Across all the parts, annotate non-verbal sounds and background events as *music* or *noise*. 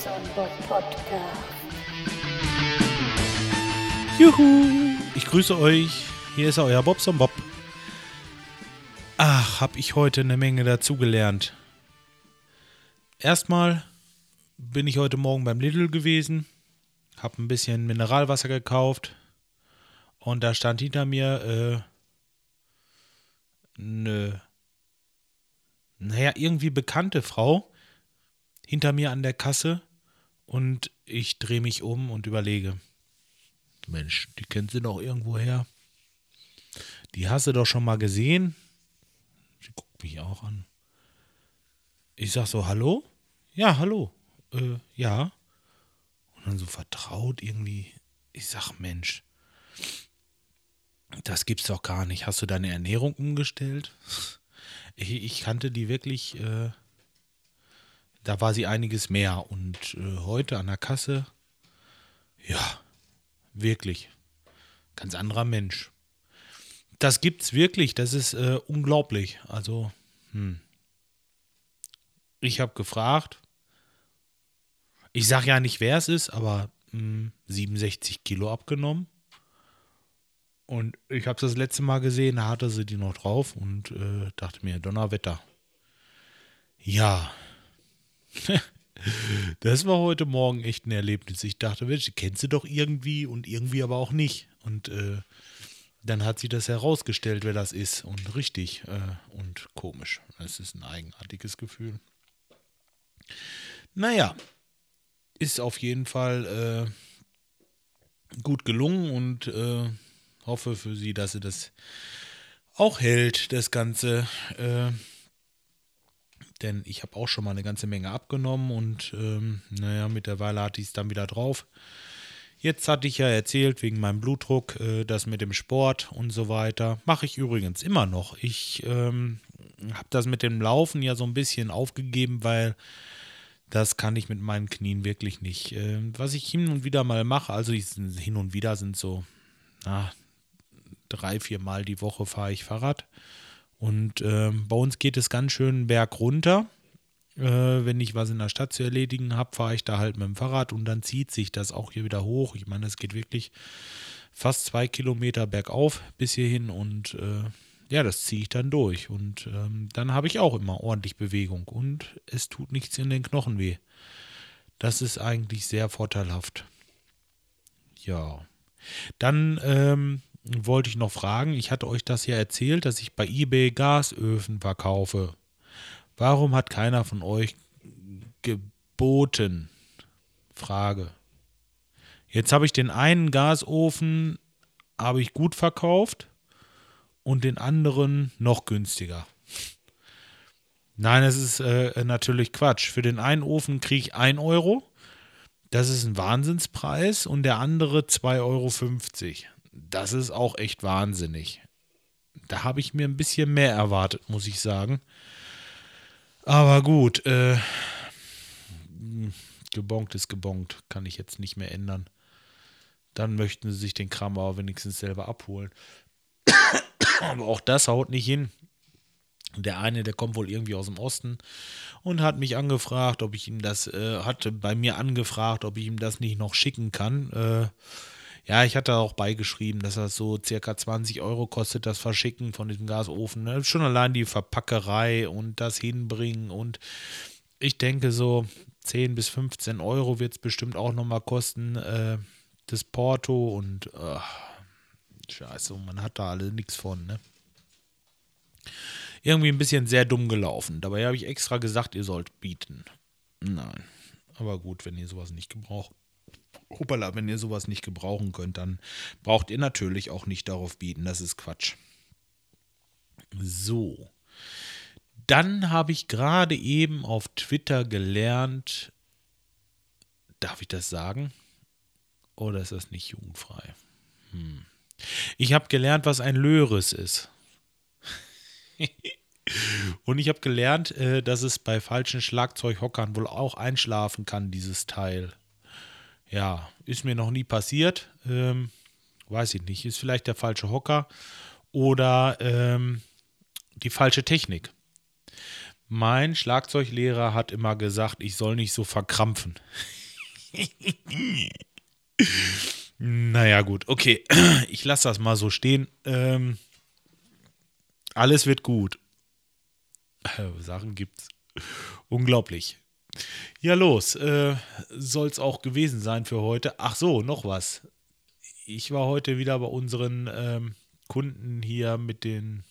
Bobson Bob Podcast. Juhu! Ich grüße euch. Hier ist euer Bobson Bob. Ach, hab ich heute eine Menge dazugelernt. Erstmal bin ich heute Morgen beim Lidl gewesen, hab ein bisschen Mineralwasser gekauft und da stand hinter mir äh, eine, naja, irgendwie bekannte Frau hinter mir an der Kasse und ich drehe mich um und überlege, Mensch, die kennt sie doch irgendwo her. Die hast du doch schon mal gesehen. Sie guckt mich auch an. Ich sag so, hallo? Ja, hallo. Äh, ja. Und dann so vertraut irgendwie. Ich sag, Mensch, das gibt's doch gar nicht. Hast du deine Ernährung umgestellt? Ich, ich kannte die wirklich, äh, da war sie einiges mehr. Und äh, heute an der Kasse, ja, wirklich, ganz anderer Mensch. Das gibt's wirklich, das ist äh, unglaublich. Also, hm. Ich habe gefragt, ich sage ja nicht, wer es ist, aber mh, 67 Kilo abgenommen. Und ich habe das letzte Mal gesehen, da hatte sie die noch drauf und äh, dachte mir, Donnerwetter. Ja. *laughs* das war heute Morgen echt ein Erlebnis. Ich dachte, Mensch, kennst du doch irgendwie und irgendwie aber auch nicht. Und äh, dann hat sie das herausgestellt, wer das ist. Und richtig äh, und komisch. Es ist ein eigenartiges Gefühl. Naja, ist auf jeden Fall äh, gut gelungen und äh, hoffe für sie, dass sie das auch hält, das Ganze. Denn ich habe auch schon mal eine ganze Menge abgenommen und ähm, naja, mittlerweile hatte ich es dann wieder drauf. Jetzt hatte ich ja erzählt, wegen meinem Blutdruck, äh, das mit dem Sport und so weiter. Mache ich übrigens immer noch. Ich ähm, habe das mit dem Laufen ja so ein bisschen aufgegeben, weil das kann ich mit meinen Knien wirklich nicht. Äh, was ich hin und wieder mal mache, also ich, hin und wieder sind so na, drei, vier Mal die Woche fahre ich Fahrrad. Und äh, bei uns geht es ganz schön berg runter. Äh, wenn ich was in der Stadt zu erledigen habe, fahre ich da halt mit dem Fahrrad und dann zieht sich das auch hier wieder hoch. Ich meine, es geht wirklich fast zwei Kilometer bergauf bis hierhin und äh, ja, das ziehe ich dann durch. Und ähm, dann habe ich auch immer ordentlich Bewegung und es tut nichts in den Knochen weh. Das ist eigentlich sehr vorteilhaft. Ja. Dann ähm, wollte ich noch fragen, ich hatte euch das ja erzählt, dass ich bei eBay Gasöfen verkaufe. Warum hat keiner von euch geboten? Frage. Jetzt habe ich den einen Gasofen habe ich gut verkauft und den anderen noch günstiger. Nein, das ist äh, natürlich Quatsch. Für den einen Ofen kriege ich 1 Euro. Das ist ein Wahnsinnspreis und der andere 2,50 Euro. Das ist auch echt wahnsinnig. Da habe ich mir ein bisschen mehr erwartet, muss ich sagen. Aber gut, äh, gebongt ist gebongt, kann ich jetzt nicht mehr ändern. Dann möchten sie sich den Kram aber wenigstens selber abholen. Aber auch das haut nicht hin. Der eine, der kommt wohl irgendwie aus dem Osten und hat mich angefragt, ob ich ihm das, äh, hatte bei mir angefragt, ob ich ihm das nicht noch schicken kann. Äh, ja, ich hatte auch beigeschrieben, dass das so circa 20 Euro kostet, das Verschicken von diesem Gasofen. Ne? Schon allein die Verpackerei und das Hinbringen und ich denke so 10 bis 15 Euro wird es bestimmt auch nochmal kosten, äh, das Porto und äh, Scheiße, man hat da alle nichts von, ne? Irgendwie ein bisschen sehr dumm gelaufen. Dabei habe ich extra gesagt, ihr sollt bieten. Nein. Aber gut, wenn ihr sowas nicht gebraucht. Hoppala, wenn ihr sowas nicht gebrauchen könnt, dann braucht ihr natürlich auch nicht darauf bieten. Das ist Quatsch. So. Dann habe ich gerade eben auf Twitter gelernt, darf ich das sagen? Oder ist das nicht jugendfrei? Hm. Ich habe gelernt, was ein Löris ist. *laughs* Und ich habe gelernt, äh, dass es bei falschen Schlagzeughockern wohl auch einschlafen kann, dieses Teil. Ja, ist mir noch nie passiert. Ähm, weiß ich nicht. Ist vielleicht der falsche Hocker oder ähm, die falsche Technik. Mein Schlagzeuglehrer hat immer gesagt, ich soll nicht so verkrampfen. *laughs* naja, gut, okay. *clears throat* Ich lasse das mal so stehen. Ähm, alles wird gut. *laughs* Sachen gibt's. Unglaublich. Ja, los. Äh, Soll es auch gewesen sein für heute. Ach so, noch was. Ich war heute wieder bei unseren ähm, Kunden hier mit den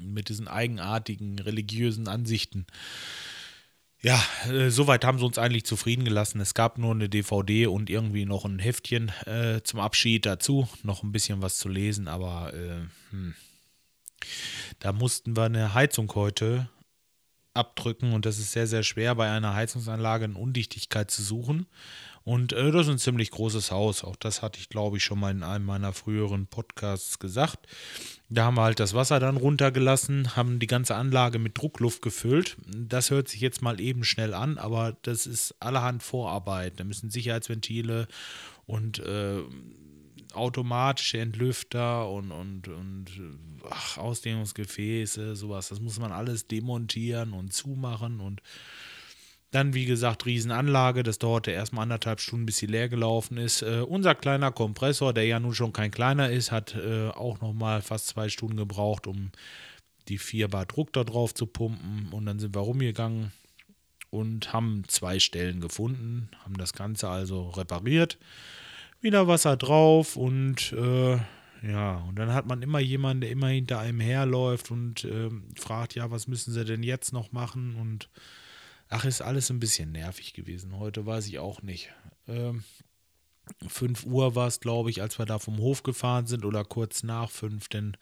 mit diesen eigenartigen religiösen Ansichten. Ja, äh, soweit haben sie uns eigentlich zufrieden gelassen. Es gab nur eine DVD und irgendwie noch ein Heftchen äh, zum Abschied dazu. Noch ein bisschen was zu lesen, aber äh, hm. da mussten wir eine Heizung heute abdrücken und das ist sehr, sehr schwer bei einer Heizungsanlage eine Undichtigkeit zu suchen. Und äh, das ist ein ziemlich großes Haus. Auch das hatte ich, glaube ich, schon mal in einem meiner früheren Podcasts gesagt. Da haben wir halt das Wasser dann runtergelassen, haben die ganze Anlage mit Druckluft gefüllt. Das hört sich jetzt mal eben schnell an, aber das ist allerhand Vorarbeit. Da müssen Sicherheitsventile und äh, automatische Entlüfter und, und, und ach, Ausdehnungsgefäße, sowas. Das muss man alles demontieren und zumachen und dann, wie gesagt, Riesenanlage. Das dauerte erstmal anderthalb Stunden, bis sie leer gelaufen ist. Äh, unser kleiner Kompressor, der ja nun schon kein kleiner ist, hat äh, auch nochmal fast zwei Stunden gebraucht, um die 4 Bar Druck da drauf zu pumpen. Und dann sind wir rumgegangen und haben zwei Stellen gefunden, haben das Ganze also repariert. Wieder Wasser drauf und äh, ja, und dann hat man immer jemanden, der immer hinter einem herläuft und äh, fragt, ja, was müssen sie denn jetzt noch machen? Und Ach, ist alles ein bisschen nervig gewesen. Heute weiß ich auch nicht. Ähm, 5 Uhr war es, glaube ich, als wir da vom Hof gefahren sind oder kurz nach 5, denn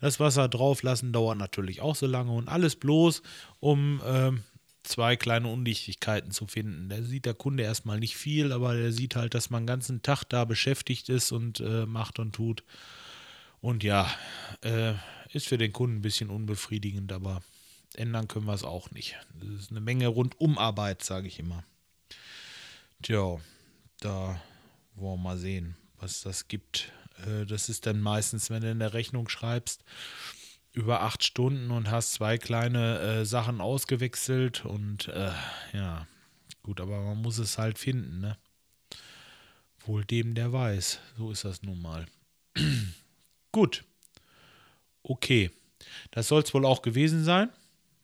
das Wasser drauflassen dauert natürlich auch so lange und alles bloß, um ähm, zwei kleine Undichtigkeiten zu finden. Da sieht der Kunde erstmal nicht viel, aber der sieht halt, dass man den ganzen Tag da beschäftigt ist und äh, macht und tut. Und ja, äh, ist für den Kunden ein bisschen unbefriedigend, aber ändern können wir es auch nicht. Das ist eine Menge Rundumarbeit, sage ich immer. Tja, da wollen wir mal sehen, was das gibt. Äh, das ist dann meistens, wenn du in der Rechnung schreibst, über acht Stunden und hast zwei kleine äh, Sachen ausgewechselt und äh, ja, gut, aber man muss es halt finden, ne? Wohl dem, der weiß. So ist das nun mal. *clears throat* gut. Okay. Das soll es wohl auch gewesen sein.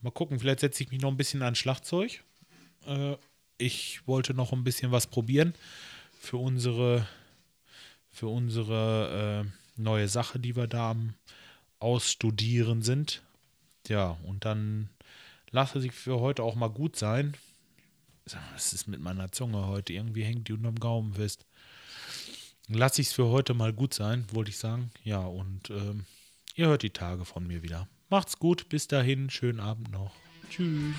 Mal gucken, vielleicht setze ich mich noch ein bisschen an Schlagzeug. Äh, ich wollte noch ein bisschen was probieren für unsere, für unsere äh, neue Sache, die wir da am Ausstudieren sind. Ja, und dann lasse ich für heute auch mal gut sein. Was ist mit meiner Zunge heute? Irgendwie hängt die unterm Gaumen fest. Lasse ich es für heute mal gut sein, wollte ich sagen. Ja, und ähm, ihr hört die Tage von mir wieder. Macht's gut, bis dahin, schönen Abend noch. Tschüss.